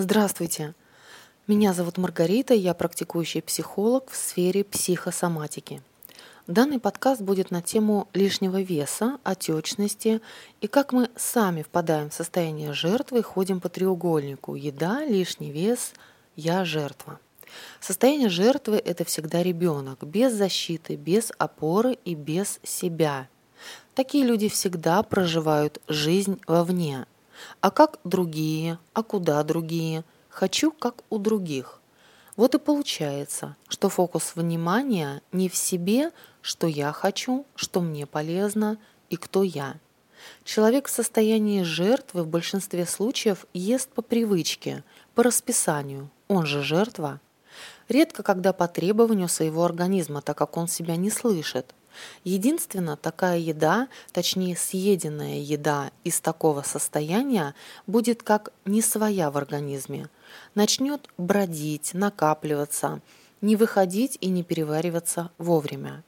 Здравствуйте! Меня зовут Маргарита, я практикующий психолог в сфере психосоматики. Данный подкаст будет на тему лишнего веса, отечности и как мы сами впадаем в состояние жертвы и ходим по треугольнику «еда, лишний вес, я жертва». Состояние жертвы – это всегда ребенок, без защиты, без опоры и без себя. Такие люди всегда проживают жизнь вовне – а как другие, а куда другие, хочу как у других. Вот и получается, что фокус внимания не в себе, что я хочу, что мне полезно и кто я. Человек в состоянии жертвы в большинстве случаев ест по привычке, по расписанию, он же жертва. Редко когда по требованию своего организма, так как он себя не слышит. Единственно, такая еда, точнее съеденная еда из такого состояния будет как не своя в организме. Начнет бродить, накапливаться, не выходить и не перевариваться вовремя.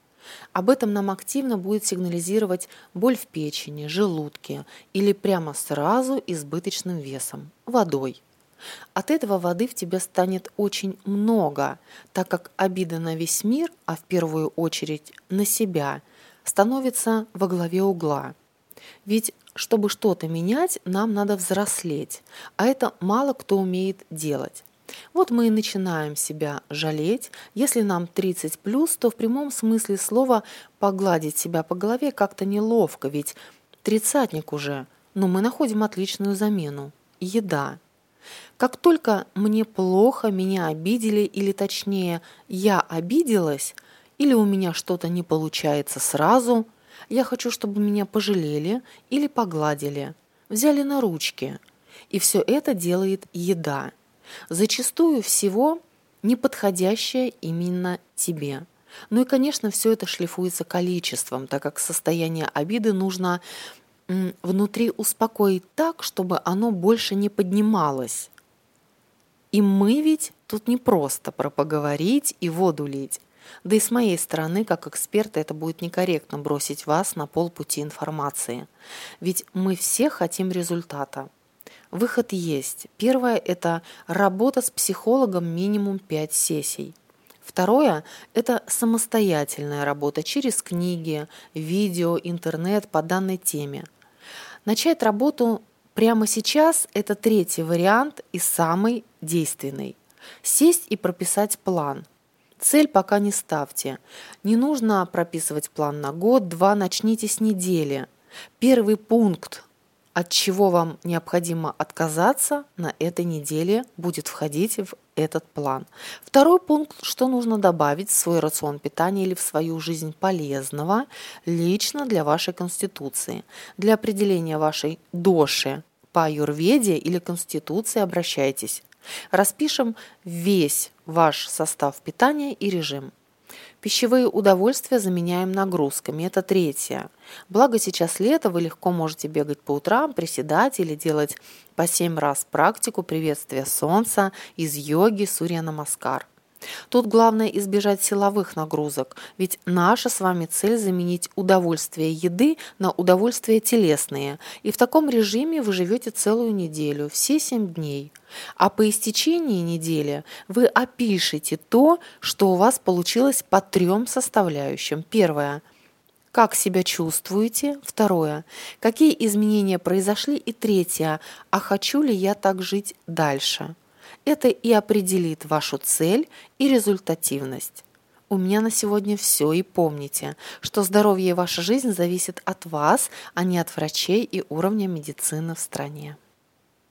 Об этом нам активно будет сигнализировать боль в печени, желудке или прямо сразу избыточным весом – водой. От этого воды в тебе станет очень много, так как обида на весь мир, а в первую очередь на себя, становится во главе угла. Ведь чтобы что-то менять, нам надо взрослеть, а это мало кто умеет делать. Вот мы и начинаем себя жалеть. Если нам 30 плюс, то в прямом смысле слова погладить себя по голове как-то неловко, ведь тридцатник уже, но мы находим отличную замену – еда. Как только мне плохо, меня обидели, или точнее, я обиделась, или у меня что-то не получается сразу, я хочу, чтобы меня пожалели или погладили, взяли на ручки. И все это делает еда. Зачастую всего неподходящее именно тебе. Ну и, конечно, все это шлифуется количеством, так как состояние обиды нужно внутри успокоить так, чтобы оно больше не поднималось. И мы ведь тут не просто про поговорить и воду лить. Да и с моей стороны, как эксперта, это будет некорректно бросить вас на полпути информации. Ведь мы все хотим результата. Выход есть. Первое – это работа с психологом минимум 5 сессий. Второе – это самостоятельная работа через книги, видео, интернет по данной теме. Начать работу Прямо сейчас это третий вариант и самый действенный. Сесть и прописать план. Цель пока не ставьте. Не нужно прописывать план на год, два, начните с недели. Первый пункт, от чего вам необходимо отказаться на этой неделе, будет входить в этот план. Второй пункт, что нужно добавить в свой рацион питания или в свою жизнь полезного лично для вашей конституции. Для определения вашей доши по аюрведе или конституции обращайтесь. Распишем весь ваш состав питания и режим. Пищевые удовольствия заменяем нагрузками. Это третье. Благо сейчас лето, вы легко можете бегать по утрам, приседать или делать по 7 раз практику приветствия солнца из йоги Сурья Намаскар. Тут главное избежать силовых нагрузок, ведь наша с вами цель заменить удовольствие еды на удовольствие телесные. И в таком режиме вы живете целую неделю, все семь дней. А по истечении недели вы опишете то, что у вас получилось по трем составляющим. Первое как себя чувствуете? Второе. Какие изменения произошли? И третье. А хочу ли я так жить дальше? Это и определит вашу цель и результативность. У меня на сегодня все, и помните, что здоровье и ваша жизнь зависит от вас, а не от врачей и уровня медицины в стране.